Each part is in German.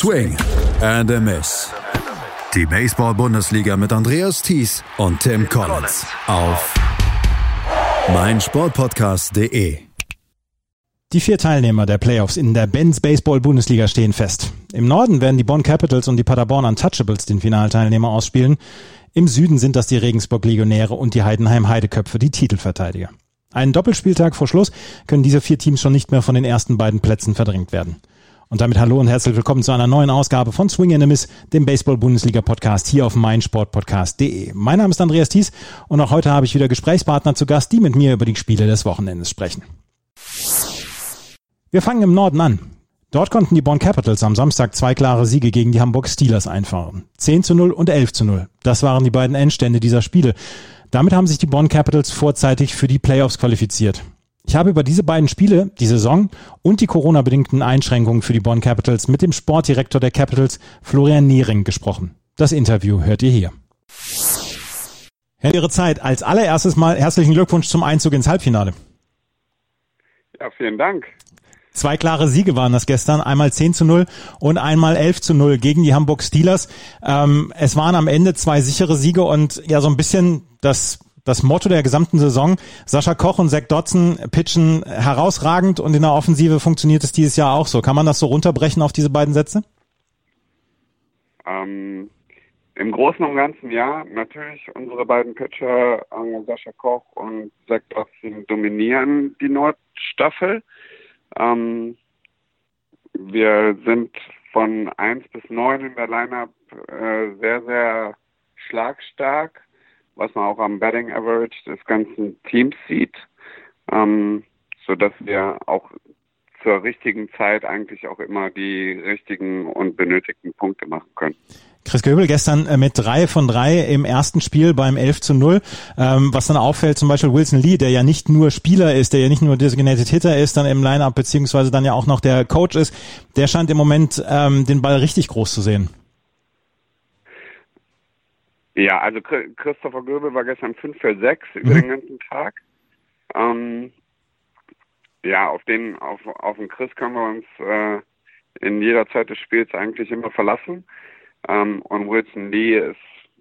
Swing and a Miss. Die Baseball-Bundesliga mit Andreas Thies und Tim Collins auf meinsportpodcast.de. Die vier Teilnehmer der Playoffs in der Benz Baseball Bundesliga stehen fest. Im Norden werden die Bonn Capitals und die Paderborn Untouchables den Finalteilnehmer ausspielen. Im Süden sind das die Regensburg Legionäre und die Heidenheim Heideköpfe, die Titelverteidiger. Einen Doppelspieltag vor Schluss können diese vier Teams schon nicht mehr von den ersten beiden Plätzen verdrängt werden. Und damit hallo und herzlich willkommen zu einer neuen Ausgabe von Swing and dem Baseball-Bundesliga-Podcast hier auf meinsportpodcast.de. Mein Name ist Andreas Thies und auch heute habe ich wieder Gesprächspartner zu Gast, die mit mir über die Spiele des Wochenendes sprechen. Wir fangen im Norden an. Dort konnten die Bonn Capitals am Samstag zwei klare Siege gegen die Hamburg Steelers einfahren. 10 zu 0 und 11 zu 0. Das waren die beiden Endstände dieser Spiele. Damit haben sich die Bonn Capitals vorzeitig für die Playoffs qualifiziert. Ich habe über diese beiden Spiele, die Saison und die Corona-bedingten Einschränkungen für die Bonn Capitals mit dem Sportdirektor der Capitals, Florian Niering, gesprochen. Das Interview hört ihr hier. Herr, Ihre Zeit. Als allererstes mal herzlichen Glückwunsch zum Einzug ins Halbfinale. Ja, vielen Dank. Zwei klare Siege waren das gestern, einmal 10 zu 0 und einmal 11 zu 0 gegen die Hamburg Steelers. Ähm, es waren am Ende zwei sichere Siege und ja so ein bisschen das das Motto der gesamten Saison. Sascha Koch und Zach Dodson pitchen herausragend und in der Offensive funktioniert es dieses Jahr auch so. Kann man das so runterbrechen auf diese beiden Sätze? Ähm, Im Großen und Ganzen ja. Natürlich unsere beiden Pitcher, äh, Sascha Koch und Zach Dodson, dominieren die Nordstaffel. Ähm, wir sind von 1 bis 9 in der Lineup äh, sehr, sehr schlagstark was man auch am Betting Average des ganzen Teams sieht, ähm, so dass wir auch zur richtigen Zeit eigentlich auch immer die richtigen und benötigten Punkte machen können. Chris Göbel gestern äh, mit drei von drei im ersten Spiel beim 11 zu 0. Ähm, was dann auffällt, zum Beispiel Wilson Lee, der ja nicht nur Spieler ist, der ja nicht nur Designated Hitter ist, dann im Lineup beziehungsweise dann ja auch noch der Coach ist, der scheint im Moment ähm, den Ball richtig groß zu sehen. Ja, also Christopher Göbel war gestern 5 für 6 mhm. über den ganzen Tag. Ähm, ja, auf den, auf, auf den Chris können wir uns äh, in jeder Zeit des Spiels eigentlich immer verlassen. Ähm, und Wilson Lee ist,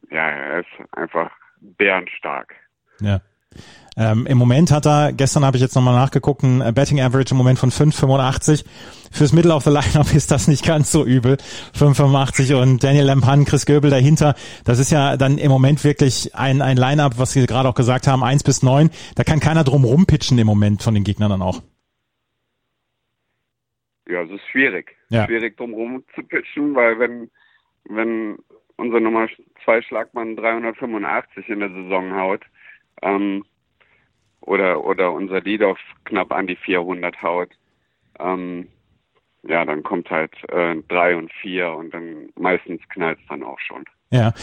ja, er ist einfach bärenstark. Ja. Ähm, Im Moment hat er, gestern habe ich jetzt nochmal nachgeguckt, ein Betting Average im Moment von 5,85. Fürs Middle of the Lineup ist das nicht ganz so übel. 5,85 und Daniel Lampan, Chris Göbel dahinter. Das ist ja dann im Moment wirklich ein, ein Lineup, was Sie gerade auch gesagt haben, 1 bis 9. Da kann keiner drum rumpitchen im Moment von den Gegnern dann auch. Ja, es ist schwierig. Ja. Schwierig drum rum zu pitchen, weil wenn, wenn unser Nummer 2 Schlagmann 385 in der Saison haut, ähm, oder, oder unser Lead-Off knapp an die 400 haut, ähm, ja, dann kommt halt äh, drei und vier und dann meistens knallt es dann auch schon. Ja.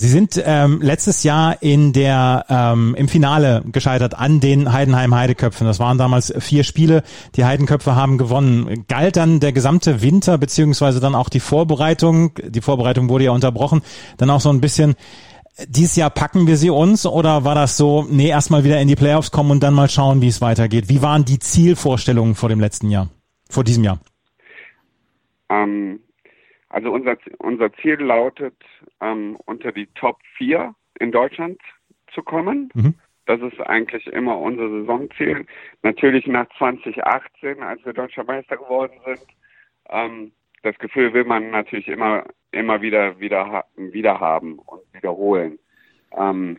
Sie sind ähm, letztes Jahr in der ähm, im Finale gescheitert an den Heidenheim Heideköpfen. Das waren damals vier Spiele. Die Heidenköpfe haben gewonnen. Galt dann der gesamte Winter beziehungsweise dann auch die Vorbereitung. Die Vorbereitung wurde ja unterbrochen. Dann auch so ein bisschen dieses Jahr packen wir sie uns oder war das so, nee, erstmal wieder in die Playoffs kommen und dann mal schauen, wie es weitergeht? Wie waren die Zielvorstellungen vor dem letzten Jahr, vor diesem Jahr? Ähm, also unser, unser Ziel lautet, ähm, unter die Top 4 in Deutschland zu kommen. Mhm. Das ist eigentlich immer unser Saisonziel. Natürlich nach 2018, als wir Deutscher Meister geworden sind, ähm, das Gefühl will man natürlich immer, immer wieder, wieder, wieder haben und wiederholen. Ähm,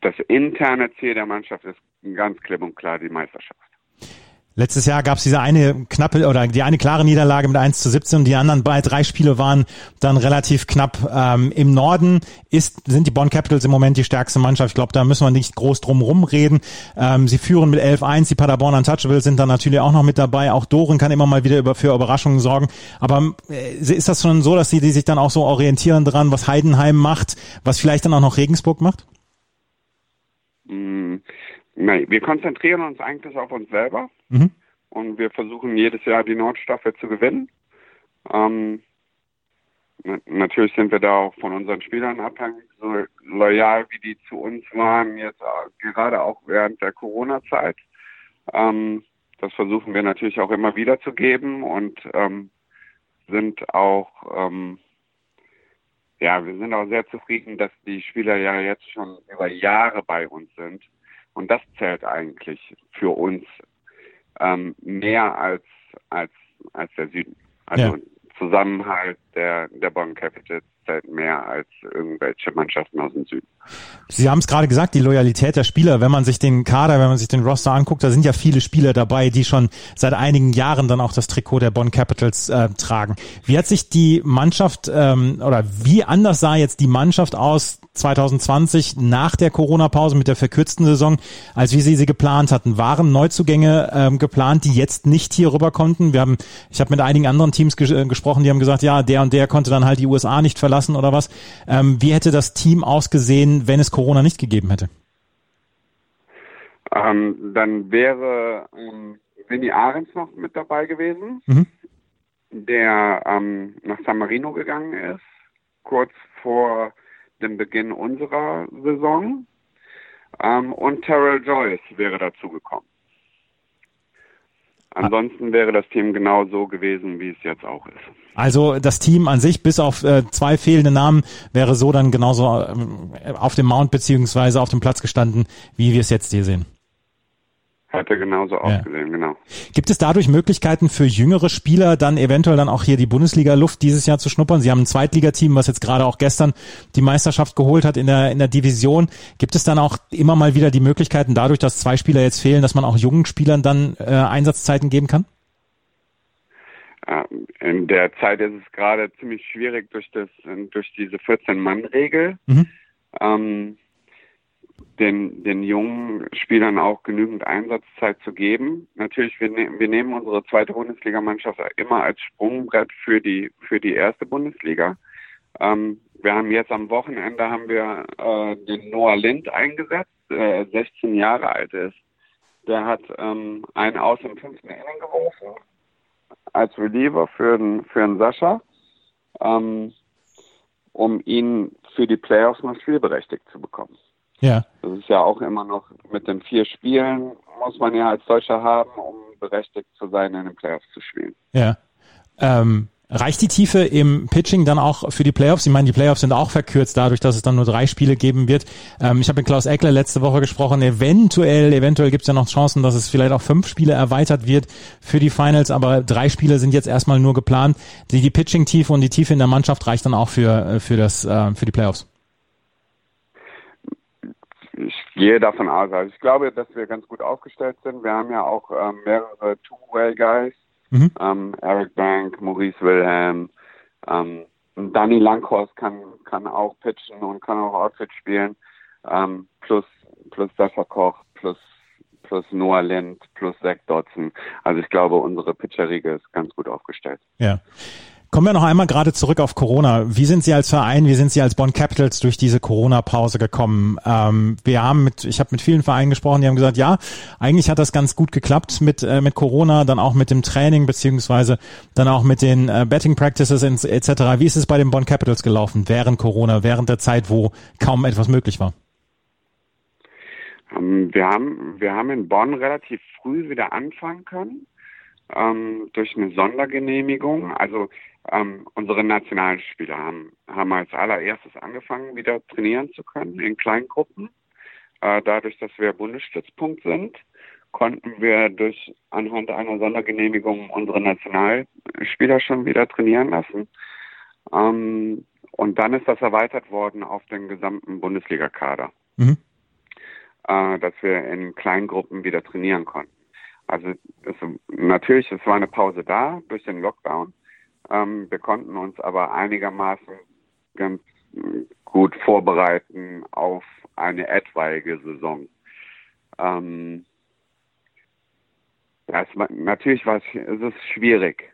das interne Ziel der Mannschaft ist ganz klipp und klar die Meisterschaft. Letztes Jahr gab es diese eine knappe oder die eine klare Niederlage mit 1 zu 17 und die anderen bei drei Spiele waren dann relativ knapp. Ähm, Im Norden ist, sind die Bonn Capitals im Moment die stärkste Mannschaft. Ich glaube, da müssen wir nicht groß drum rumreden. Ähm, sie führen mit 11-1. Die Paderborn Untouchables sind dann natürlich auch noch mit dabei. Auch Doren kann immer mal wieder über, für Überraschungen sorgen. Aber äh, ist das schon so, dass sie die sich dann auch so orientieren dran, was Heidenheim macht, was vielleicht dann auch noch Regensburg macht? Mm. Nein, wir konzentrieren uns eigentlich auf uns selber mhm. und wir versuchen jedes Jahr die Nordstaffel zu gewinnen. Ähm, natürlich sind wir da auch von unseren Spielern abhängig, so loyal wie die zu uns waren, jetzt gerade auch während der Corona-Zeit. Ähm, das versuchen wir natürlich auch immer wieder zu geben und ähm, sind auch, ähm, ja, wir sind auch sehr zufrieden, dass die Spieler ja jetzt schon über Jahre bei uns sind. Und das zählt eigentlich für uns ähm, mehr als, als, als der Süden. Also ja. Zusammenhalt der, der Bonn Capitals zählt mehr als irgendwelche Mannschaften aus dem Süden. Sie haben es gerade gesagt, die Loyalität der Spieler, wenn man sich den Kader, wenn man sich den Roster anguckt, da sind ja viele Spieler dabei, die schon seit einigen Jahren dann auch das Trikot der Bonn Capitals äh, tragen. Wie hat sich die Mannschaft ähm, oder wie anders sah jetzt die Mannschaft aus 2020 nach der Corona-Pause mit der verkürzten Saison, als wie Sie sie geplant hatten? Waren Neuzugänge ähm, geplant, die jetzt nicht hier rüber konnten? Wir haben, ich habe mit einigen anderen Teams ges äh, gesprochen, die haben gesagt, ja, der und der konnte dann halt die USA nicht verlassen oder was. Ähm, wie hätte das Team ausgesehen, wenn es Corona nicht gegeben hätte? Ähm, dann wäre ähm, Vinny Ahrens noch mit dabei gewesen, mhm. der ähm, nach San Marino gegangen ist, kurz vor dem Beginn unserer Saison. Ähm, und Terrell Joyce wäre dazugekommen. Ansonsten wäre das Team genau so gewesen, wie es jetzt auch ist. Also das Team an sich, bis auf äh, zwei fehlende Namen, wäre so dann genauso äh, auf dem Mount beziehungsweise auf dem Platz gestanden, wie wir es jetzt hier sehen. Hätte genauso ja. ausgesehen, genau. Gibt es dadurch Möglichkeiten für jüngere Spieler dann eventuell dann auch hier die Bundesliga-Luft dieses Jahr zu schnuppern? Sie haben ein Zweitligateam, was jetzt gerade auch gestern die Meisterschaft geholt hat in der, in der Division. Gibt es dann auch immer mal wieder die Möglichkeiten, dadurch, dass zwei Spieler jetzt fehlen, dass man auch jungen Spielern dann äh, Einsatzzeiten geben kann? In der Zeit ist es gerade ziemlich schwierig durch das, durch diese 14-Mann-Regel. Mhm. Ähm, den, den jungen Spielern auch genügend Einsatzzeit zu geben. Natürlich, wir, ne wir nehmen unsere zweite Bundesligamannschaft immer als Sprungbrett für die, für die erste Bundesliga. Ähm, wir haben jetzt am Wochenende haben wir äh, den Noah Lind eingesetzt, der 16 Jahre alt ist. Der hat ähm, einen aus im fünften Inning geworfen als Reliever für den, für den Sascha, ähm, um ihn für die Playoffs noch spielberechtigt zu bekommen. Ja. Das ist ja auch immer noch mit den vier Spielen muss man ja als Deutscher haben, um berechtigt zu sein, in den Playoffs zu spielen. Ja. Ähm, reicht die Tiefe im Pitching dann auch für die Playoffs? Ich meine, die Playoffs sind auch verkürzt dadurch, dass es dann nur drei Spiele geben wird. Ähm, ich habe mit Klaus Eckler letzte Woche gesprochen. Eventuell, eventuell gibt es ja noch Chancen, dass es vielleicht auch fünf Spiele erweitert wird für die Finals, aber drei Spiele sind jetzt erstmal nur geplant. Die, die Pitching-Tiefe und die Tiefe in der Mannschaft reicht dann auch für, äh, für, das, äh, für die Playoffs ich gehe davon aus. Also ich glaube, dass wir ganz gut aufgestellt sind. Wir haben ja auch ähm, mehrere Two-Way-Guys. Mhm. Ähm, Eric Bank, Maurice Wilhelm, ähm, Danny Langhorst kann, kann auch pitchen und kann auch Outfit spielen. Ähm, plus, plus Sascha Koch, plus, plus Noah Lind, plus Zach Dodson. Also ich glaube, unsere Pitcherriege ist ganz gut aufgestellt. Ja. Kommen wir noch einmal gerade zurück auf Corona. Wie sind Sie als Verein, wie sind Sie als Bonn Capitals durch diese Corona-Pause gekommen? Ähm, wir haben mit, ich habe mit vielen Vereinen gesprochen, die haben gesagt, ja, eigentlich hat das ganz gut geklappt mit äh, mit Corona, dann auch mit dem Training beziehungsweise dann auch mit den äh, Betting Practices etc. Wie ist es bei den Bonn Capitals gelaufen während Corona, während der Zeit, wo kaum etwas möglich war? Ähm, wir haben wir haben in Bonn relativ früh wieder anfangen können ähm, durch eine Sondergenehmigung. Also ähm, unsere nationalen Spieler haben, haben als allererstes angefangen, wieder trainieren zu können in Kleingruppen. Äh, dadurch, dass wir Bundesstützpunkt sind, konnten wir durch anhand einer Sondergenehmigung unsere Nationalspieler schon wieder trainieren lassen. Ähm, und dann ist das erweitert worden auf den gesamten Bundesligakader, mhm. äh, dass wir in Kleingruppen wieder trainieren konnten. Also es, natürlich, es war eine Pause da durch den Lockdown. Ähm, wir konnten uns aber einigermaßen ganz gut vorbereiten auf eine etwaige Saison. Ähm, ja, natürlich war es, es ist schwierig,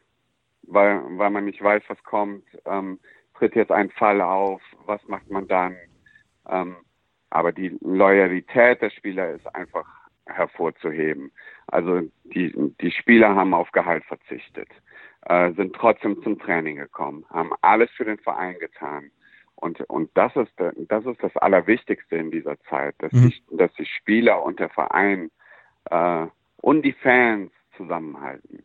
weil, weil man nicht weiß, was kommt. Ähm, tritt jetzt ein Fall auf, was macht man dann? Ähm, aber die Loyalität der Spieler ist einfach hervorzuheben. Also die, die Spieler haben auf Gehalt verzichtet, äh, sind trotzdem zum Training gekommen, haben alles für den Verein getan. Und, und das, ist, das ist das Allerwichtigste in dieser Zeit, dass, mhm. die, dass die Spieler und der Verein äh, und die Fans zusammenhalten.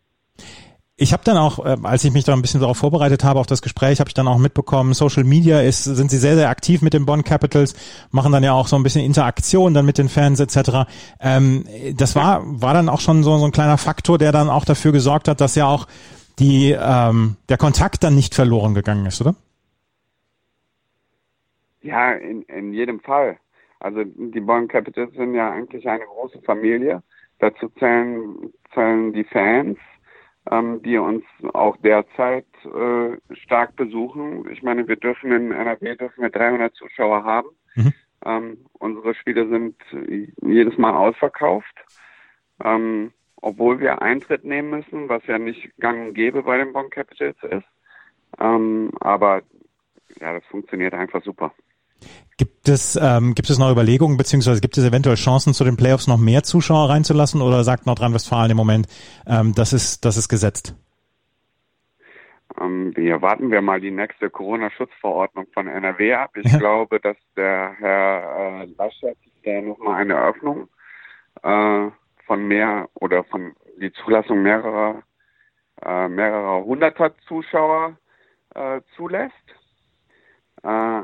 Ich habe dann auch, äh, als ich mich da ein bisschen darauf vorbereitet habe auf das Gespräch, habe ich dann auch mitbekommen, Social Media ist, sind sie sehr, sehr aktiv mit den Bond Capitals, machen dann ja auch so ein bisschen Interaktion dann mit den Fans etc. Ähm, das war, war dann auch schon so, so ein kleiner Faktor, der dann auch dafür gesorgt hat, dass ja auch die, ähm, der Kontakt dann nicht verloren gegangen ist, oder? Ja, in, in jedem Fall. Also die Bond Capitals sind ja eigentlich eine große Familie. Dazu zählen, zählen die Fans, ähm, die uns auch derzeit äh, stark besuchen. Ich meine, wir dürfen in NRW dürfen wir 300 Zuschauer haben. Mhm. Ähm, unsere Spiele sind jedes Mal ausverkauft, ähm, obwohl wir Eintritt nehmen müssen, was ja nicht gang und gäbe bei den Bonn Capitals ist. Ähm, aber ja, das funktioniert einfach super. Gibt es, ähm, gibt es noch Überlegungen, beziehungsweise gibt es eventuell Chancen, zu den Playoffs noch mehr Zuschauer reinzulassen oder sagt Nordrhein-Westfalen im Moment, ähm, das ist, das ist gesetzt? Ähm, wir warten wir mal die nächste Corona-Schutzverordnung von NRW ab. Ich ja. glaube, dass der Herr äh, Laschet der nochmal eine Öffnung äh, von mehr oder von die Zulassung mehrerer äh, mehrerer hunderter Zuschauer äh, zulässt. Äh,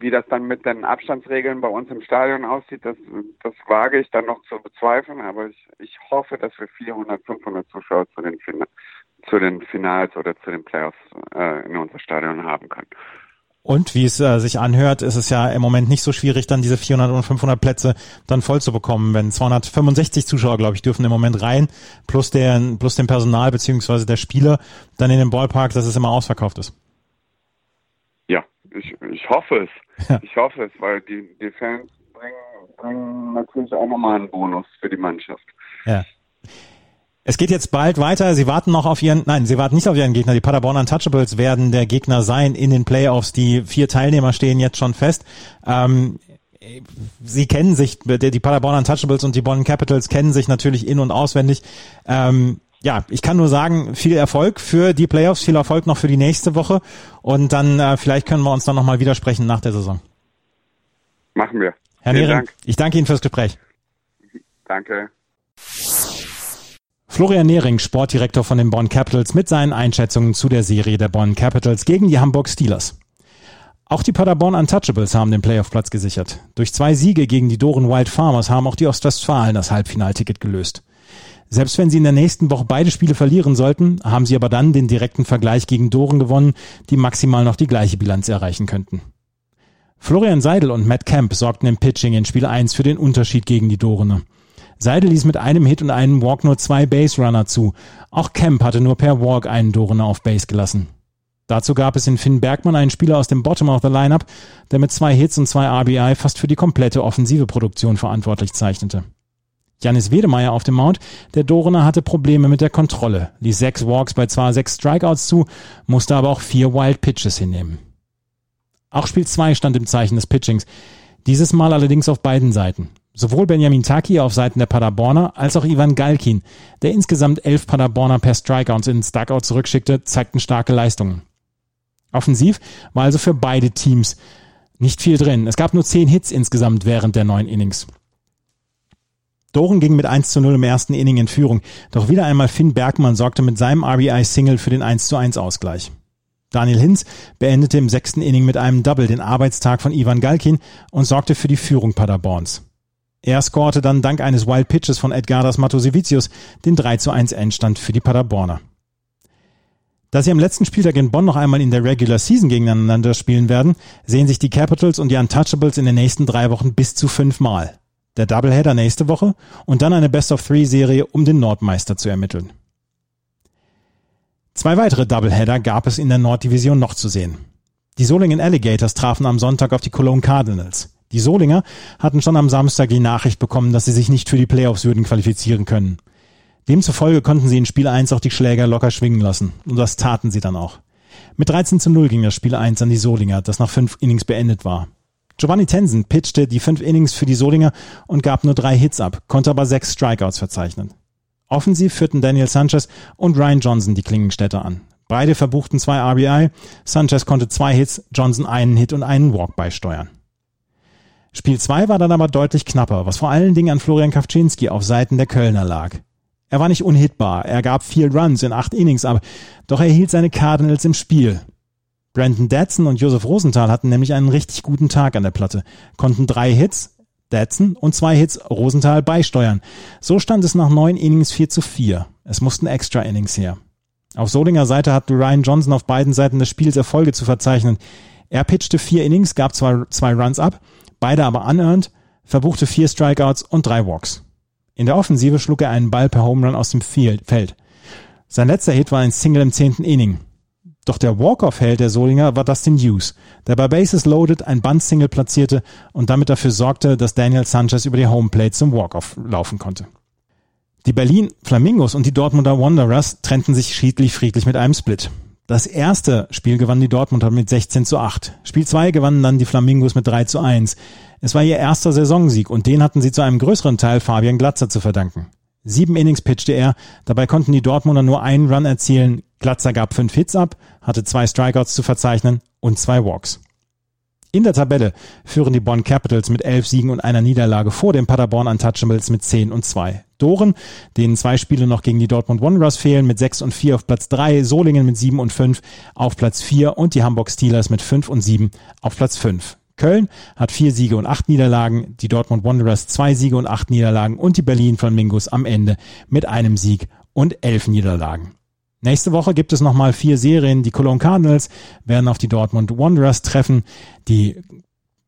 wie das dann mit den Abstandsregeln bei uns im Stadion aussieht, das, das wage ich dann noch zu bezweifeln. Aber ich, ich hoffe, dass wir 400, 500 Zuschauer zu den, zu den Finals oder zu den Playoffs äh, in unser Stadion haben können. Und wie es äh, sich anhört, ist es ja im Moment nicht so schwierig, dann diese 400 und 500 Plätze dann voll zu bekommen. Wenn 265 Zuschauer, glaube ich, dürfen im Moment rein, plus der, plus dem Personal beziehungsweise der Spieler dann in den Ballpark, dass es immer ausverkauft ist. Ich, ich hoffe es. Ja. Ich hoffe es, weil die, die Fans bringen, bringen natürlich auch nochmal einen Bonus für die Mannschaft. Ja. Es geht jetzt bald weiter. Sie warten noch auf ihren, nein, sie warten nicht auf ihren Gegner. Die Paderborn Untouchables werden der Gegner sein in den Playoffs. Die vier Teilnehmer stehen jetzt schon fest. Ähm, Sie kennen sich, die Paderborn Untouchables und die Bonn Capitals kennen sich natürlich in- und auswendig. Ähm, ja, ich kann nur sagen, viel Erfolg für die Playoffs, viel Erfolg noch für die nächste Woche und dann äh, vielleicht können wir uns dann nochmal widersprechen nach der Saison. Machen wir. Herr Vielen Nehring, Dank. ich danke Ihnen fürs Gespräch. Danke. Florian Nehring, Sportdirektor von den Bonn Capitals, mit seinen Einschätzungen zu der Serie der Bonn Capitals gegen die Hamburg Steelers. Auch die Paderborn Untouchables haben den Playoff-Platz gesichert. Durch zwei Siege gegen die Doren Wild Farmers haben auch die Ostwestfalen das Halbfinalticket gelöst. Selbst wenn sie in der nächsten Woche beide Spiele verlieren sollten, haben sie aber dann den direkten Vergleich gegen Doren gewonnen, die maximal noch die gleiche Bilanz erreichen könnten. Florian Seidel und Matt Kemp sorgten im Pitching in Spiel 1 für den Unterschied gegen die Dorene. Seidel ließ mit einem Hit und einem Walk nur zwei Base Runner zu. Auch Kemp hatte nur per Walk einen Dorene auf Base gelassen. Dazu gab es in Finn Bergmann einen Spieler aus dem Bottom of the Lineup, der mit zwei Hits und zwei RBI fast für die komplette offensive Produktion verantwortlich zeichnete. Janis Wedemeyer auf dem Mount. Der Dorener hatte Probleme mit der Kontrolle, ließ sechs Walks bei zwar sechs Strikeouts zu, musste aber auch vier Wild Pitches hinnehmen. Auch Spiel 2 stand im Zeichen des Pitchings. Dieses Mal allerdings auf beiden Seiten. Sowohl Benjamin Taki auf Seiten der Paderborner als auch Ivan Galkin, der insgesamt elf Paderborner per Strikeouts ins Dugout zurückschickte, zeigten starke Leistungen. Offensiv war also für beide Teams nicht viel drin. Es gab nur zehn Hits insgesamt während der neun Innings. Doren ging mit 1 zu 0 im ersten Inning in Führung, doch wieder einmal Finn Bergmann sorgte mit seinem RBI-Single für den 1 zu 1 Ausgleich. Daniel Hinz beendete im sechsten Inning mit einem Double den Arbeitstag von Ivan Galkin und sorgte für die Führung Paderborns. Er scorte dann dank eines Wild Pitches von Edgardas Matosevicius den 3 zu 1 Endstand für die Paderborner. Da sie am letzten Spieltag in Bonn noch einmal in der Regular Season gegeneinander spielen werden, sehen sich die Capitals und die Untouchables in den nächsten drei Wochen bis zu fünfmal der Doubleheader nächste Woche und dann eine Best-of-Three-Serie, um den Nordmeister zu ermitteln. Zwei weitere Doubleheader gab es in der Norddivision noch zu sehen. Die Solingen Alligators trafen am Sonntag auf die Cologne Cardinals. Die Solinger hatten schon am Samstag die Nachricht bekommen, dass sie sich nicht für die Playoffs würden qualifizieren können. Demzufolge konnten sie in Spiel 1 auch die Schläger locker schwingen lassen. Und das taten sie dann auch. Mit 13 zu 0 ging das Spiel 1 an die Solinger, das nach fünf Innings beendet war. Giovanni Tensen pitchte die fünf Innings für die Solinger und gab nur drei Hits ab, konnte aber sechs Strikeouts verzeichnen. Offensiv führten Daniel Sanchez und Ryan Johnson die Klingenstädte an. Beide verbuchten zwei RBI, Sanchez konnte zwei Hits, Johnson einen Hit und einen Walk beisteuern. Spiel 2 war dann aber deutlich knapper, was vor allen Dingen an Florian Kawczynski auf Seiten der Kölner lag. Er war nicht unhittbar. Er gab vier Runs in acht Innings, aber doch er hielt seine Cardinals im Spiel. Brandon Dadson und Josef Rosenthal hatten nämlich einen richtig guten Tag an der Platte, konnten drei Hits, Dadson und zwei Hits Rosenthal beisteuern. So stand es nach neun Innings 4 zu 4. Es mussten extra Innings her. Auf Solinger Seite hatte Ryan Johnson auf beiden Seiten des Spiels Erfolge zu verzeichnen. Er pitchte vier Innings, gab zwei, zwei Runs ab, beide aber unearned, verbuchte vier Strikeouts und drei Walks. In der Offensive schlug er einen Ball per Home Run aus dem Feld. Sein letzter Hit war ein Single im zehnten Inning. Doch der Walk-Off-Held der Solinger war Dustin Hughes, der bei Bases Loaded ein Bunt-Single platzierte und damit dafür sorgte, dass Daniel Sanchez über die Homeplate zum Walk-Off laufen konnte. Die Berlin Flamingos und die Dortmunder Wanderers trennten sich schiedlich friedlich mit einem Split. Das erste Spiel gewannen die Dortmunder mit 16 zu 8. Spiel 2 gewannen dann die Flamingos mit 3 zu 1. Es war ihr erster Saisonsieg und den hatten sie zu einem größeren Teil Fabian Glatzer zu verdanken. Sieben Innings pitchte er, dabei konnten die Dortmunder nur einen Run erzielen. Glatzer gab fünf Hits ab, hatte zwei Strikeouts zu verzeichnen und zwei Walks. In der Tabelle führen die Bonn Capitals mit elf Siegen und einer Niederlage vor den Paderborn Untouchables mit zehn und zwei. Doren, denen zwei Spiele noch gegen die Dortmund Wanderers fehlen, mit sechs und vier auf Platz drei, Solingen mit sieben und fünf auf Platz vier und die Hamburg Steelers mit fünf und sieben auf Platz fünf. Köln hat vier Siege und acht Niederlagen, die Dortmund Wanderers zwei Siege und acht Niederlagen und die Berlin Flamingos am Ende mit einem Sieg und elf Niederlagen. Nächste Woche gibt es nochmal vier Serien. Die Cologne Cardinals werden auf die Dortmund Wanderers treffen. Die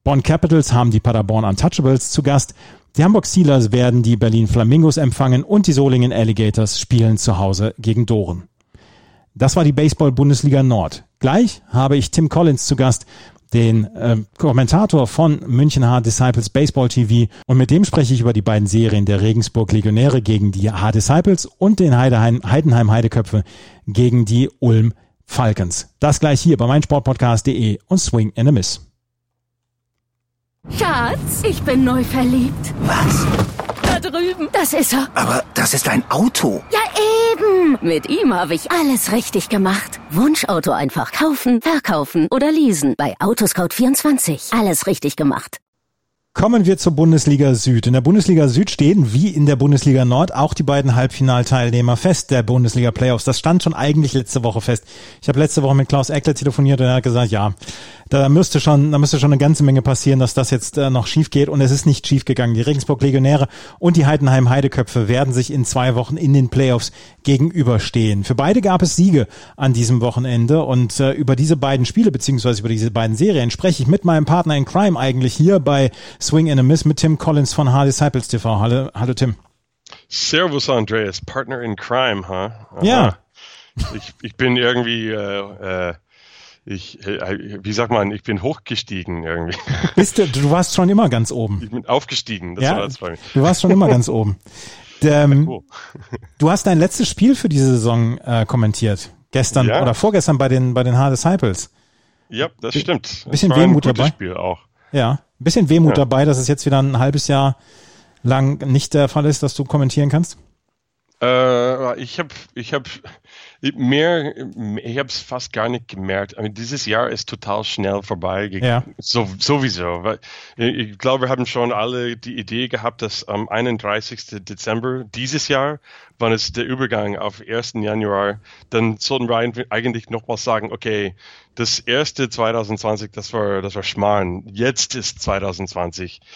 Bonn Capitals haben die Paderborn Untouchables zu Gast. Die Hamburg Steelers werden die Berlin Flamingos empfangen und die Solingen Alligators spielen zu Hause gegen Doren. Das war die Baseball-Bundesliga Nord. Gleich habe ich Tim Collins zu Gast den äh, Kommentator von München H Disciples Baseball TV und mit dem spreche ich über die beiden Serien der Regensburg Legionäre gegen die H Disciples und den Heideheim, Heidenheim Heideköpfe gegen die Ulm Falcons. Das gleich hier bei meinsportpodcast.de und Swing and a Miss. Schatz, ich bin neu verliebt. Was? Da drüben. Das ist er. Aber das ist ein Auto. Ja, eben. Mit ihm habe ich alles richtig gemacht. Wunschauto einfach kaufen, verkaufen oder leasen. Bei Autoscout24. Alles richtig gemacht. Kommen wir zur Bundesliga Süd. In der Bundesliga Süd stehen, wie in der Bundesliga Nord, auch die beiden Halbfinalteilnehmer fest der Bundesliga Playoffs. Das stand schon eigentlich letzte Woche fest. Ich habe letzte Woche mit Klaus Eckler telefoniert und er hat gesagt, ja, da müsste schon, da müsste schon eine ganze Menge passieren, dass das jetzt äh, noch schief geht. Und es ist nicht schief gegangen. Die Regensburg Legionäre und die Heidenheim Heideköpfe werden sich in zwei Wochen in den Playoffs gegenüberstehen. Für beide gab es Siege an diesem Wochenende und äh, über diese beiden Spiele beziehungsweise über diese beiden Serien spreche ich mit meinem Partner in Crime eigentlich hier bei Swing in a Miss mit Tim Collins von Hard Disciples TV. Hallo, hallo Tim. Servus Andreas, Partner in Crime, huh? Aha. Ja. Ich, ich bin irgendwie äh, äh, ich, äh, wie sagt man, ich bin hochgestiegen irgendwie. Bist du, du warst schon immer ganz oben. Ich bin aufgestiegen, das ja, war das bei mir. Du warst schon immer ganz oben. Ähm, du hast dein letztes Spiel für diese Saison äh, kommentiert. Gestern ja. oder vorgestern bei den, bei den Hard Disciples. Ja, das stimmt. Ein bisschen Wehmut ein dabei. Spiel auch. Ja, ein bisschen Wehmut ja. dabei, dass es jetzt wieder ein halbes Jahr lang nicht der Fall ist, dass du kommentieren kannst. Äh, ich habe ich hab mehr, ich habe es fast gar nicht gemerkt. I mean, dieses Jahr ist total schnell vorbei. Ja. So, sowieso. Ich glaube, wir haben schon alle die Idee gehabt, dass am 31. Dezember dieses Jahr, wann es der Übergang auf 1. Januar, dann sollten wir eigentlich nochmal sagen, okay, das erste 2020, das war, das war Schmarrn. Jetzt ist 2020.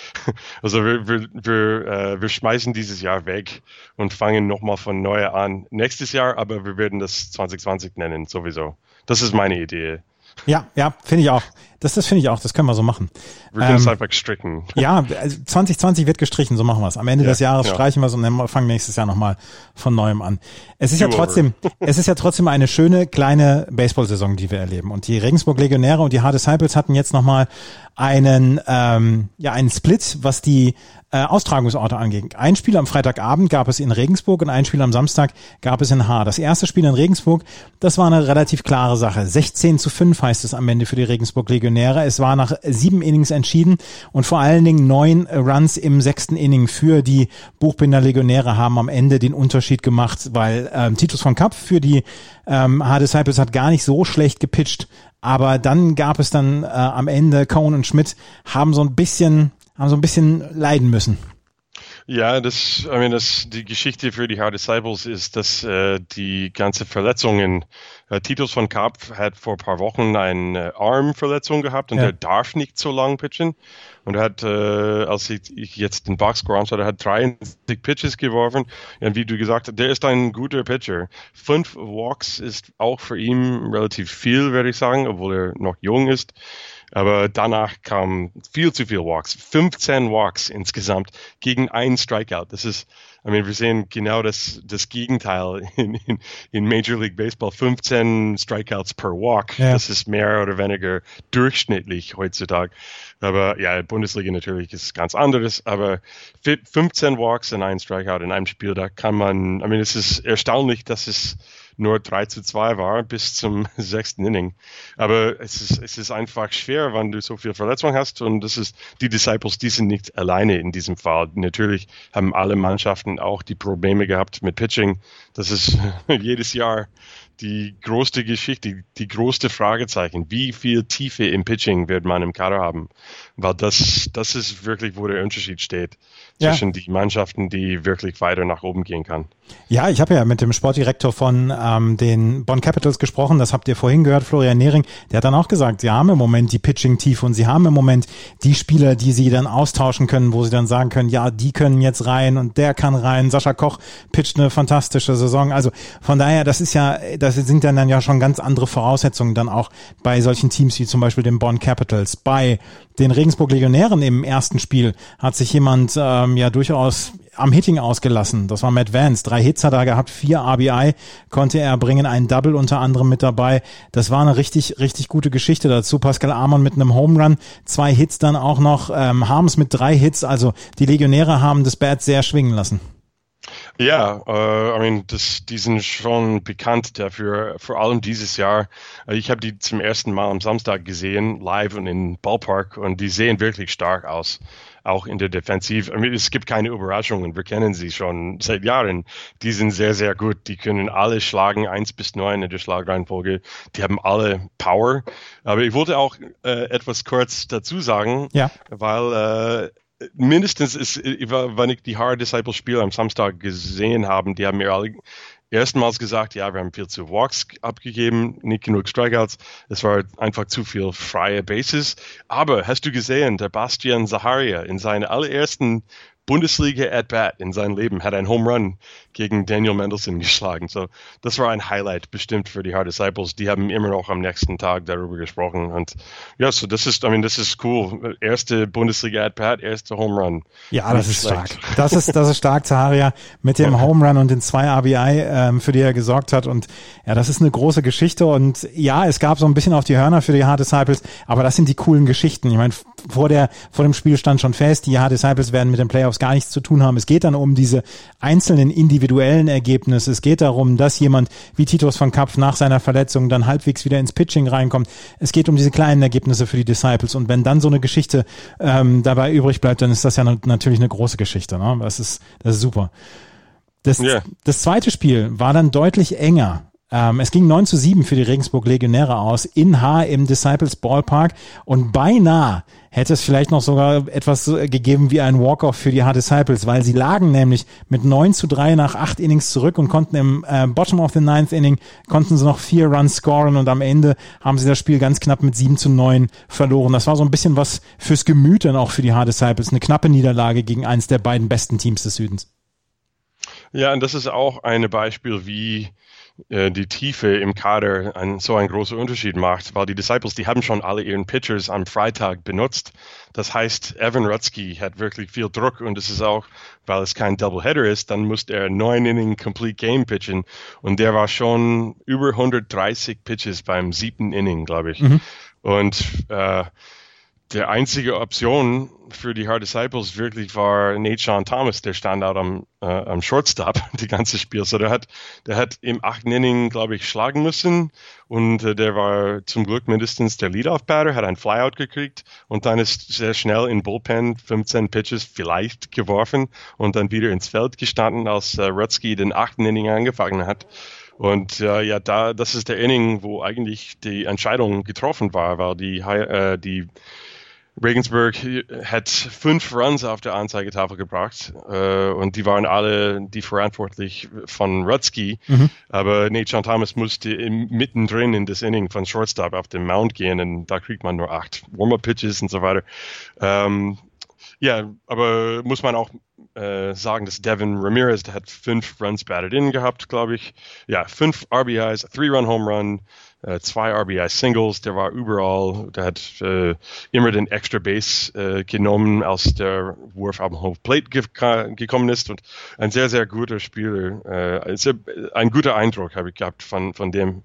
Also wir, wir, wir, äh, wir schmeißen dieses Jahr weg und fangen nochmal von neu an. Nächstes Jahr, aber wir werden das 2020 nennen, sowieso. Das ist meine Idee. Ja, ja, finde ich auch. Das, das finde ich auch, das können wir so machen. Wir können ähm, es einfach stricken. Ja, 2020 wird gestrichen, so machen wir es. Am Ende ja, des Jahres ja. streichen wir es und fangen nächstes Jahr nochmal von neuem an. Es ist ja trotzdem, es ist ja trotzdem eine schöne kleine Baseball-Saison, die wir erleben. Und die Regensburg Legionäre und die Hard Disciples hatten jetzt nochmal einen, ähm, ja, einen Split, was die äh, Austragungsorte angeht. Ein Spiel am Freitagabend gab es in Regensburg und ein Spiel am Samstag gab es in Haar. Das erste Spiel in Regensburg, das war eine relativ klare Sache. 16 zu 5 heißt es am Ende für die Regensburg Legionäre. Es war nach sieben Innings entschieden und vor allen Dingen neun Runs im sechsten Inning für die Buchbinder Legionäre haben am Ende den Unterschied gemacht, weil ähm, Titus von Kapp für die ähm, Hard Disciples hat gar nicht so schlecht gepitcht, aber dann gab es dann äh, am Ende Cohn und Schmidt haben so ein bisschen haben so ein bisschen leiden müssen. Ja, das, I mean, das, die Geschichte für die Hard Disciples ist, dass äh, die ganze Verletzungen, äh, Titus von Kapp hat vor ein paar Wochen eine Armverletzung gehabt und ja. er darf nicht so lang pitchen. Und er hat, äh, als ich, ich jetzt den Boxscore anschaue, er hat 73 Pitches geworfen. Und wie du gesagt hast, der ist ein guter Pitcher. Fünf Walks ist auch für ihn relativ viel, würde ich sagen, obwohl er noch jung ist. Aber danach kam viel zu viel Walks. 15 Walks insgesamt gegen einen Strikeout. Das ist, I mean, wir sehen genau das, das Gegenteil in, in, in Major League Baseball. 15 Strikeouts per Walk. Ja. Das ist mehr oder weniger durchschnittlich heutzutage. Aber ja, Bundesliga natürlich ist ganz anderes. Aber 15 Walks und ein Strikeout in einem Spiel, da kann man, I mean, es ist erstaunlich, dass es nur 3 zu 2 war bis zum sechsten Inning. Aber es ist, es ist einfach schwer, wenn du so viel Verletzung hast und das ist, die Disciples, die sind nicht alleine in diesem Fall. Natürlich haben alle Mannschaften auch die Probleme gehabt mit Pitching. Das ist jedes Jahr die größte Geschichte, die, größte Fragezeichen. Wie viel Tiefe im Pitching wird man im Kader haben? Weil das, das ist wirklich, wo der Unterschied steht zwischen ja. die Mannschaften, die wirklich weiter nach oben gehen kann. Ja, ich habe ja mit dem Sportdirektor von ähm, den Bonn Capitals gesprochen, das habt ihr vorhin gehört, Florian Nehring, der hat dann auch gesagt, sie haben im Moment die Pitching-Tiefe und sie haben im Moment die Spieler, die sie dann austauschen können, wo sie dann sagen können, ja, die können jetzt rein und der kann rein. Sascha Koch pitcht eine fantastische Saison. Also von daher, das ist ja, das sind dann, dann ja schon ganz andere Voraussetzungen dann auch bei solchen Teams wie zum Beispiel den Bonn Capitals, bei den Regensburg Legionären im ersten Spiel hat sich jemand ähm, ja durchaus am Hitting ausgelassen. Das war Matt Vance. Drei Hits hat er gehabt, vier RBI konnte er bringen, ein Double unter anderem mit dabei. Das war eine richtig, richtig gute Geschichte dazu. Pascal Amon mit einem Home Run, zwei Hits dann auch noch, ähm, Harms mit drei Hits. Also die Legionäre haben das Bat sehr schwingen lassen. Ja, äh, I mean, das, die sind schon bekannt dafür, vor allem dieses Jahr. Äh, ich habe die zum ersten Mal am Samstag gesehen, live und in Ballpark, und die sehen wirklich stark aus, auch in der Defensiv. I mean, es gibt keine Überraschungen, wir kennen sie schon seit Jahren. Die sind sehr, sehr gut. Die können alle schlagen, eins bis neun in der Schlagreihenfolge. Die haben alle Power. Aber ich wollte auch äh, etwas kurz dazu sagen, ja. weil äh, mindestens ist, wenn ich die Hard Disciple Spiele am Samstag gesehen habe, die haben mir alle erstmals gesagt, ja, wir haben viel zu Walks abgegeben, nicht genug Strikeouts. Es war einfach zu viel freie Bases. Aber hast du gesehen, der Bastian Zaharia in seiner allerersten Bundesliga at bat in seinem Leben hat ein Home Run gegen Daniel Mendelssohn geschlagen. So, das war ein Highlight bestimmt für die Hard Disciples. Die haben immer noch am nächsten Tag darüber gesprochen. Und ja, so das ist, I mean, das ist cool. Erste Bundesliga at bat, erste Home Run. Ja, das Nicht ist schlecht. stark. Das ist, das ist stark, Zaharia, mit dem Home Run und den zwei RBI, ähm, für die er gesorgt hat. Und ja, das ist eine große Geschichte. Und ja, es gab so ein bisschen auf die Hörner für die Hard Disciples, aber das sind die coolen Geschichten. Ich meine, vor der, vor dem Spiel stand schon fest, die Hard Disciples werden mit den Playoffs gar nichts zu tun haben. Es geht dann um diese einzelnen individuellen Ergebnisse. Es geht darum, dass jemand wie Titus von Kapf nach seiner Verletzung dann halbwegs wieder ins Pitching reinkommt. Es geht um diese kleinen Ergebnisse für die Disciples. Und wenn dann so eine Geschichte ähm, dabei übrig bleibt, dann ist das ja natürlich eine große Geschichte. Ne? Das ist, das ist super. Das, yeah. das zweite Spiel war dann deutlich enger. Ähm, es ging 9 zu 7 für die Regensburg Legionäre aus in Haar im Disciples Ballpark und beinahe hätte es vielleicht noch sogar etwas gegeben wie ein Walk-Off für die Hard Disciples, weil sie lagen nämlich mit 9 zu 3 nach 8 Innings zurück und konnten im äh, Bottom of the Ninth Inning, konnten sie noch vier Runs scoren und am Ende haben sie das Spiel ganz knapp mit 7 zu 9 verloren. Das war so ein bisschen was fürs Gemüt dann auch für die Hard Disciples, eine knappe Niederlage gegen eins der beiden besten Teams des Südens. Ja, und das ist auch ein Beispiel, wie äh, die Tiefe im Kader ein, so einen großen Unterschied macht, weil die Disciples, die haben schon alle ihren Pitchers am Freitag benutzt. Das heißt, Evan Rutsky hat wirklich viel Druck und es ist auch, weil es kein Doubleheader ist, dann muss er neun Inning Complete Game pitchen und der war schon über 130 Pitches beim siebten Inning, glaube ich. Mhm. Und äh, der einzige Option für die Hard Disciples wirklich war Nate Sean Thomas, der stand out am, äh, am Shortstop die ganze Spiel. So der hat, der hat im achten Inning, glaube ich, schlagen müssen und äh, der war zum Glück mindestens der Leadoff-Batter, hat ein Flyout gekriegt und dann ist sehr schnell in Bullpen 15 Pitches vielleicht geworfen und dann wieder ins Feld gestanden, als äh, Rutsky den achten Inning angefangen hat. Und äh, ja, da, das ist der Inning, wo eigentlich die Entscheidung getroffen war, weil die, äh, die Regensburg hat fünf Runs auf der Anzeigetafel gebracht äh, und die waren alle die verantwortlich von Rutsky. Mhm. Aber Nate John Thomas musste im, mittendrin in das Inning von Shortstop auf den Mount gehen und da kriegt man nur acht Warm-Up-Pitches und so weiter. Ähm, ja, aber muss man auch äh, sagen, dass Devin Ramirez, der hat fünf Runs batted in gehabt, glaube ich. Ja, fünf RBIs, Three-Run-Home-Run, zwei RBI-Singles, der war überall, der hat äh, immer den Extra Base äh, genommen, als der Wurf am Home Plate ge gekommen ist und ein sehr, sehr guter Spieler. Äh, ein guter Eindruck habe ich gehabt von, von dem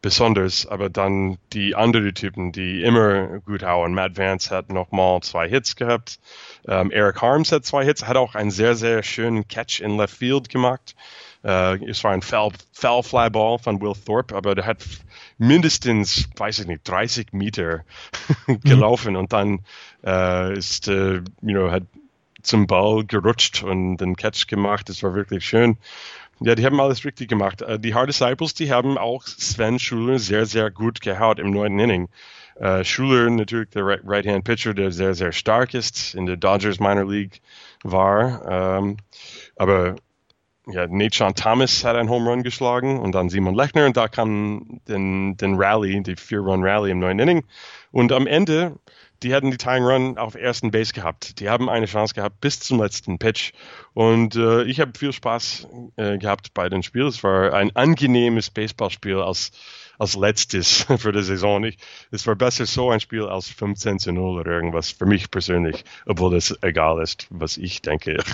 besonders, aber dann die anderen Typen, die immer gut hauen. Matt Vance hat nochmal zwei Hits gehabt. Ähm, Eric Harms hat zwei Hits, hat auch einen sehr, sehr schönen Catch in Left Field gemacht. Äh, es war ein Foul, Foul Fly Ball von Will Thorpe, aber der hat mindestens, weiß ich nicht, 30 Meter gelaufen mhm. und dann äh, ist, äh, you know, hat zum Ball gerutscht und den Catch gemacht. Das war wirklich schön. Ja, die haben alles richtig gemacht. Äh, die Hard Disciples, die haben auch Sven Schuler sehr, sehr gut gehaut im neunten Inning. Uh, Schuler natürlich der Right-Hand-Pitcher, der sehr, sehr stark ist, in der Dodgers Minor League war. Um, ähm, aber ja, Nate Sean Thomas hat einen Home Run geschlagen und dann Simon Lechner und da kam den, den Rally, die Vier-Run-Rally im neunten Inning. Und am Ende die hätten die Tying Run auf ersten Base gehabt. Die haben eine Chance gehabt bis zum letzten Pitch. Und äh, ich habe viel Spaß äh, gehabt bei dem Spiel. Es war ein angenehmes Baseballspiel als als letztes für die Saison. Ich, es war besser so ein Spiel als 15 zu 0 oder irgendwas für mich persönlich, obwohl es egal ist, was ich denke.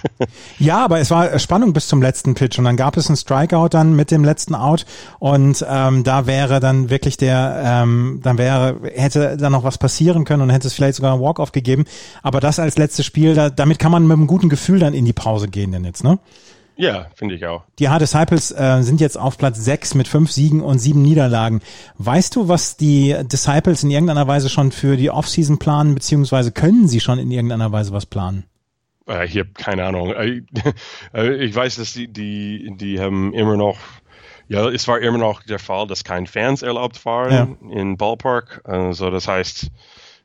Ja, aber es war Spannung bis zum letzten Pitch und dann gab es einen Strikeout dann mit dem letzten Out und ähm, da wäre dann wirklich der, ähm, dann wäre, hätte dann noch was passieren können und hätte es vielleicht sogar ein Walk-off gegeben. Aber das als letztes Spiel, da, damit kann man mit einem guten Gefühl dann in die Pause gehen denn jetzt, ne? Ja, finde ich auch. Die Hard Disciples äh, sind jetzt auf Platz 6 mit fünf Siegen und sieben Niederlagen. Weißt du, was die Disciples in irgendeiner Weise schon für die Offseason planen, beziehungsweise können sie schon in irgendeiner Weise was planen? Äh, ich habe keine Ahnung. Äh, äh, ich weiß, dass die, die, die haben immer noch ja, es war immer noch der Fall, dass kein Fans erlaubt waren ja. in Ballpark. Also das heißt,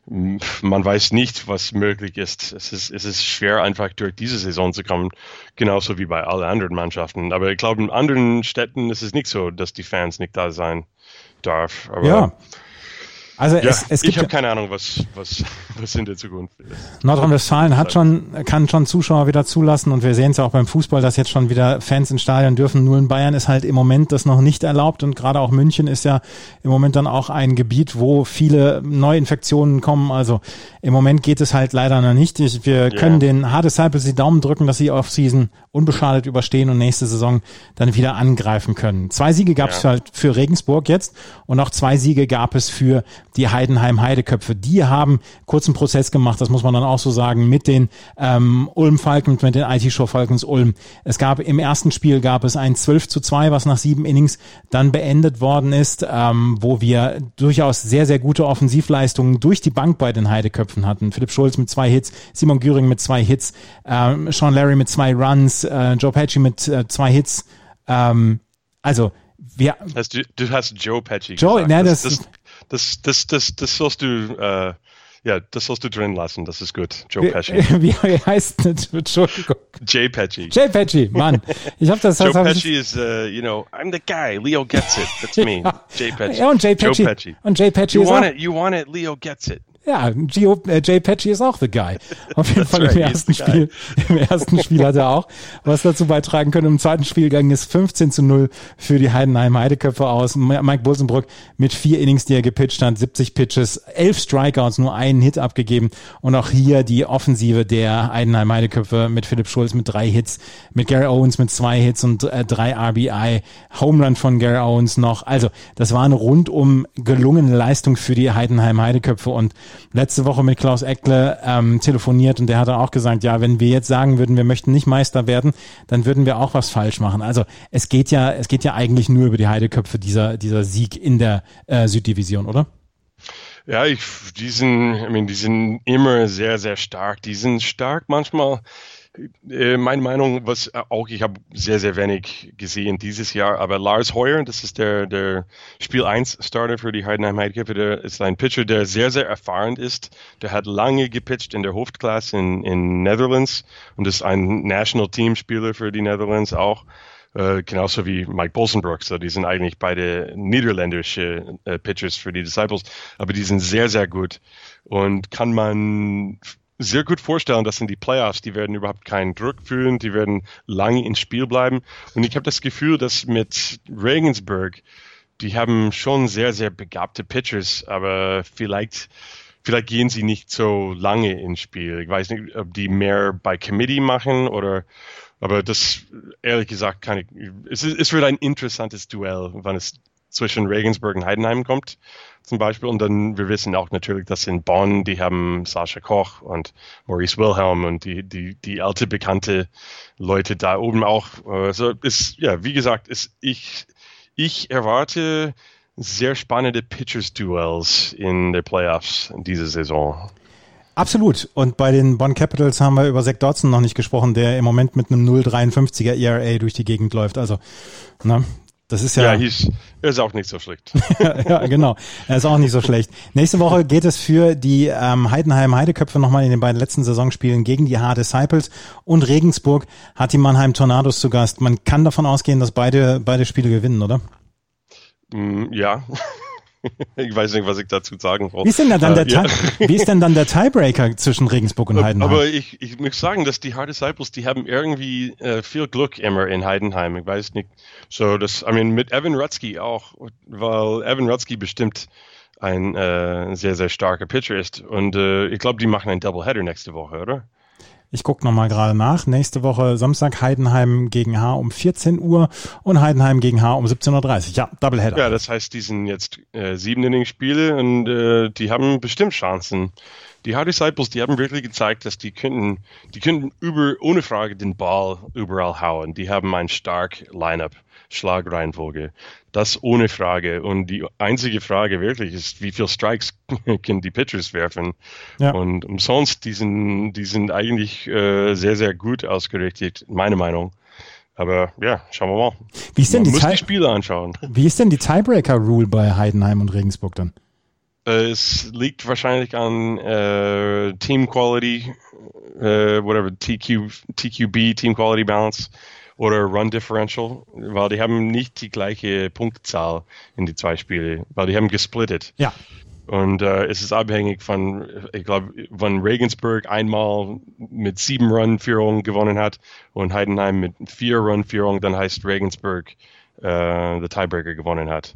man weiß nicht, was möglich ist. Es, ist. es ist schwer, einfach durch diese Saison zu kommen, genauso wie bei allen anderen Mannschaften. Aber ich glaube, in anderen Städten ist es nicht so, dass die Fans nicht da sein darf. Aber ja. Also ja, es, es gibt ich habe keine Ahnung, was, was, was in der Zukunft ist. Nordrhein-Westfalen hat schon, kann schon Zuschauer wieder zulassen und wir sehen es ja auch beim Fußball, dass jetzt schon wieder Fans in Stadion dürfen. Nur in Bayern ist halt im Moment das noch nicht erlaubt und gerade auch München ist ja im Moment dann auch ein Gebiet, wo viele Neuinfektionen kommen. Also im Moment geht es halt leider noch nicht. Ich, wir yeah. können den Hard Disciples die Daumen drücken, dass sie Off-Season unbeschadet überstehen und nächste Saison dann wieder angreifen können. Zwei Siege gab es ja. halt für Regensburg jetzt und auch zwei Siege gab es für die Heidenheim Heideköpfe. Die haben kurzen Prozess gemacht, das muss man dann auch so sagen, mit den ähm, Ulm Falcons, mit den IT-Show Falcons Ulm. Es gab im ersten Spiel gab es ein 12 zu 2, was nach sieben Innings dann beendet worden ist, ähm, wo wir durchaus sehr, sehr gute Offensivleistungen durch die Bank bei den Heideköpfen hatten. Philipp Schulz mit zwei Hits, Simon Güring mit zwei Hits, ähm, Sean Larry mit zwei Runs, äh, Joe Pesci mit äh, zwei Hits. Ähm, also wir. du, du hast Joe Pesci Joe, gesagt. Ne, das, das, das, das, das, das sollst du, äh, ja, das sollst du drin lassen. Das ist gut. Joe wie, Pesci. Wie heißt das? Entschuldigung. Jay Pesci. Jay Pesci, Mann. Ich habe das. Joe Pesci is, uh, you know, I'm the guy. Leo gets it. That's me. ja. Jay Pesci. Ja, und Jay Pesci. Joe Pesci. Und Jay Pesci you ist want auch, it. You want it. Leo gets it. Ja, Gio, äh, Jay Patchy ist auch the guy. Auf jeden Fall im ersten Spiel, im ersten Spiel hat er auch was dazu beitragen können. Im zweiten Spiel ging es 15 zu 0 für die Heidenheim Heideköpfe aus. Mike Bulsenbrück mit vier Innings, die er gepitcht hat, 70 Pitches, elf Strikeouts, nur einen Hit abgegeben. Und auch hier die Offensive der Heidenheim Heideköpfe mit Philipp Schulz mit drei Hits, mit Gary Owens mit zwei Hits und äh, drei RBI. Homerun von Gary Owens noch. Also, das war eine rundum gelungene Leistung für die Heidenheim Heideköpfe und letzte Woche mit Klaus Eckle ähm, telefoniert und der hat auch gesagt, ja, wenn wir jetzt sagen würden, wir möchten nicht Meister werden, dann würden wir auch was falsch machen. Also es geht ja, es geht ja eigentlich nur über die Heideköpfe dieser, dieser Sieg in der äh, Süddivision, oder? Ja, ich, die sind, I mean, die sind immer sehr, sehr stark. Die sind stark manchmal Äh, meine Meinung, was auch, ich habe sehr, sehr wenig gesehen dieses Jahr, aber Lars Heuer, das ist der, der Spiel 1 Starter für die Heidenheim Heidkämpfe, der ist ein Pitcher, der sehr, sehr erfahren ist. Der hat lange gepitcht in der Hoofdklasse in, in Netherlands und ist ein National Team Spieler für die Netherlands auch. Äh, genauso wie Mike Bolsenbrook. So, die sind eigentlich beide niederländische äh, Pitchers für die Disciples, aber die sind sehr, sehr gut und kann man sehr gut vorstellen, dass in die Playoffs, die werden überhaupt keinen Druck fühlen, die werden lange ins Spiel bleiben. Und ich habe das Gefühl, dass mit Regensburg, die haben schon sehr, sehr begabte Pitchers, aber vielleicht, vielleicht gehen sie nicht so lange ins Spiel. Ich weiß nicht, ob die mehr bei Committee machen oder, aber das, ehrlich gesagt, kann ich, es, es wird ein interessantes Duell, wenn es zwischen Regensburg und Heidenheim kommt zum Beispiel. Und dann, wir wissen auch natürlich, dass in Bonn, die haben Sascha Koch und Maurice Wilhelm und die, die, die alte bekannte Leute da oben auch. Also ist, ja, wie gesagt, ist, ich, ich erwarte sehr spannende Pitchers-Duels in den Playoffs in dieser Saison. Absolut. Und bei den Bonn Capitals haben wir über Zach Dodson noch nicht gesprochen, der im Moment mit einem 0,53er ERA durch die Gegend läuft. Also, ne, das ist ja. Ja, er ist auch nicht so schlecht. ja, genau. Er ist auch nicht so schlecht. Nächste Woche geht es für die ähm, Heidenheim Heideköpfe nochmal in den beiden letzten Saisonspielen gegen die Hard Disciples und Regensburg hat die Mannheim Tornados zu Gast. Man kann davon ausgehen, dass beide, beide Spiele gewinnen, oder? Mm, ja. ich weiß nicht, was ich dazu sagen soll. Wie ist denn dann, der, äh, ja. wie ist denn dann der Tiebreaker zwischen Regensburg und Heidenheim? Aber ich, ich muss sagen, dass die Hard Disciples, die haben irgendwie äh, viel Glück immer in Heidenheim. Ich weiß nicht. So, das, I mean, mit Evan Rutsky auch, weil Evan Rutsky bestimmt ein äh, sehr, sehr starker Pitcher ist. Und äh, ich glaube, die machen einen Doubleheader nächste Woche, oder? Ich gucke nochmal gerade nach. Nächste Woche Samstag Heidenheim gegen H um 14 Uhr und Heidenheim gegen H um 17.30 Uhr. Ja, Doubleheader. Ja, das heißt, die sind jetzt äh, sieben Inning-Spiele und äh, die haben bestimmt Chancen. Die Hard Disciples, die haben wirklich gezeigt, dass die könnten, die könnten über, ohne Frage den Ball überall hauen. Die haben ein stark Lineup. Schlagreihenfolge. Das ohne Frage. Und die einzige Frage wirklich ist, wie viele Strikes können die Pitchers werfen? Ja. Und umsonst, die sind, die sind eigentlich äh, sehr, sehr gut ausgerichtet, meine Meinung. Aber ja, schauen wir mal. Wie ist denn Man die, muss die Spiele anschauen. Wie ist denn die Tiebreaker-Rule bei Heidenheim und Regensburg dann? Äh, es liegt wahrscheinlich an äh, Team Quality, äh, whatever, TQ, TQB, Team Quality Balance oder Run Differential, weil die haben nicht die gleiche Punktzahl in die zwei Spiele, weil die haben gesplittet. Ja. Und äh, es ist abhängig von, ich glaube, wenn Regensburg einmal mit sieben Run-Führung gewonnen hat und Heidenheim mit vier Run-Führung, dann heißt Regensburg äh, der Tiebreaker gewonnen hat.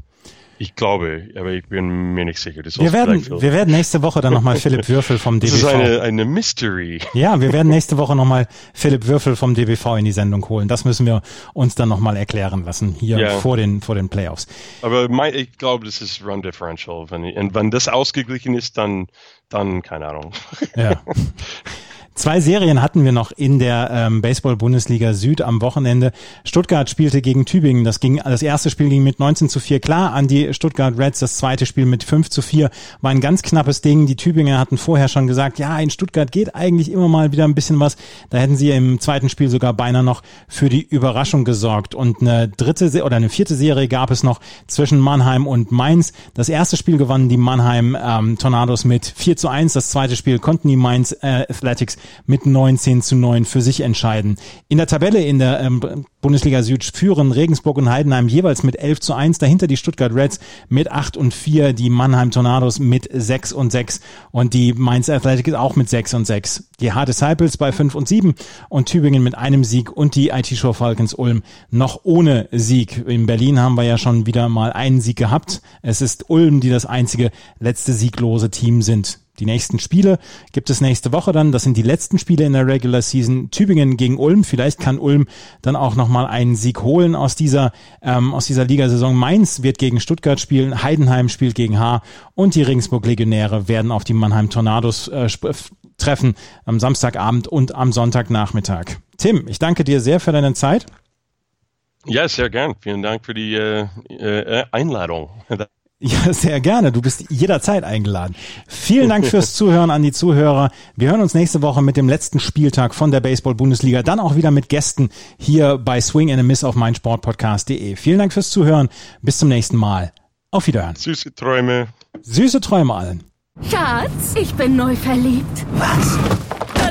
Ich glaube, aber ich bin mir nicht sicher. wir, werden, wir werden nächste Woche dann nochmal Philipp Würfel vom DBV. Das ist eine, eine Mystery. Ja, wir werden nächste Woche nochmal Philipp Würfel vom DBV in die Sendung holen. Das müssen wir uns dann nochmal erklären lassen, hier ja. vor, den, vor den Playoffs. Aber mein, ich glaube, das ist Run Differential. Wenn, und wenn das ausgeglichen ist, dann, dann keine Ahnung. Ja. Zwei Serien hatten wir noch in der ähm, Baseball-Bundesliga Süd am Wochenende. Stuttgart spielte gegen Tübingen. Das ging, das erste Spiel ging mit 19 zu 4 klar an die Stuttgart Reds. Das zweite Spiel mit 5 zu 4 war ein ganz knappes Ding. Die Tübinger hatten vorher schon gesagt, ja, in Stuttgart geht eigentlich immer mal wieder ein bisschen was. Da hätten sie im zweiten Spiel sogar beinahe noch für die Überraschung gesorgt. Und eine dritte oder eine vierte Serie gab es noch zwischen Mannheim und Mainz. Das erste Spiel gewannen die Mannheim ähm, Tornados mit 4 zu 1. Das zweite Spiel konnten die Mainz äh, Athletics mit 19 zu 9 für sich entscheiden. In der Tabelle in der ähm, Bundesliga Süd führen Regensburg und Heidenheim jeweils mit 11 zu 1, dahinter die Stuttgart Reds mit 8 und 4, die Mannheim Tornados mit 6 und 6 und die Mainz Athletic auch mit 6 und 6. Die Hard Disciples bei 5 und 7 und Tübingen mit einem Sieg und die IT Show Falcons Ulm noch ohne Sieg. In Berlin haben wir ja schon wieder mal einen Sieg gehabt. Es ist Ulm, die das einzige letzte sieglose Team sind. Die nächsten Spiele gibt es nächste Woche dann. Das sind die letzten Spiele in der Regular Season. Tübingen gegen Ulm. Vielleicht kann Ulm dann auch nochmal einen Sieg holen aus dieser, ähm, aus dieser Ligasaison. Mainz wird gegen Stuttgart spielen. Heidenheim spielt gegen H. Und die Regensburg Legionäre werden auf die Mannheim Tornados äh, treffen am Samstagabend und am Sonntagnachmittag. Tim, ich danke dir sehr für deine Zeit. Ja, sehr gern. Vielen Dank für die äh, äh, Einladung. Ja, sehr gerne. Du bist jederzeit eingeladen. Vielen Dank fürs Zuhören an die Zuhörer. Wir hören uns nächste Woche mit dem letzten Spieltag von der Baseball-Bundesliga. Dann auch wieder mit Gästen hier bei Swing and a Miss auf meinsportpodcast.de. Vielen Dank fürs Zuhören. Bis zum nächsten Mal. Auf Wiederhören. Süße Träume. Süße Träume allen. Schatz, ich bin neu verliebt. Was?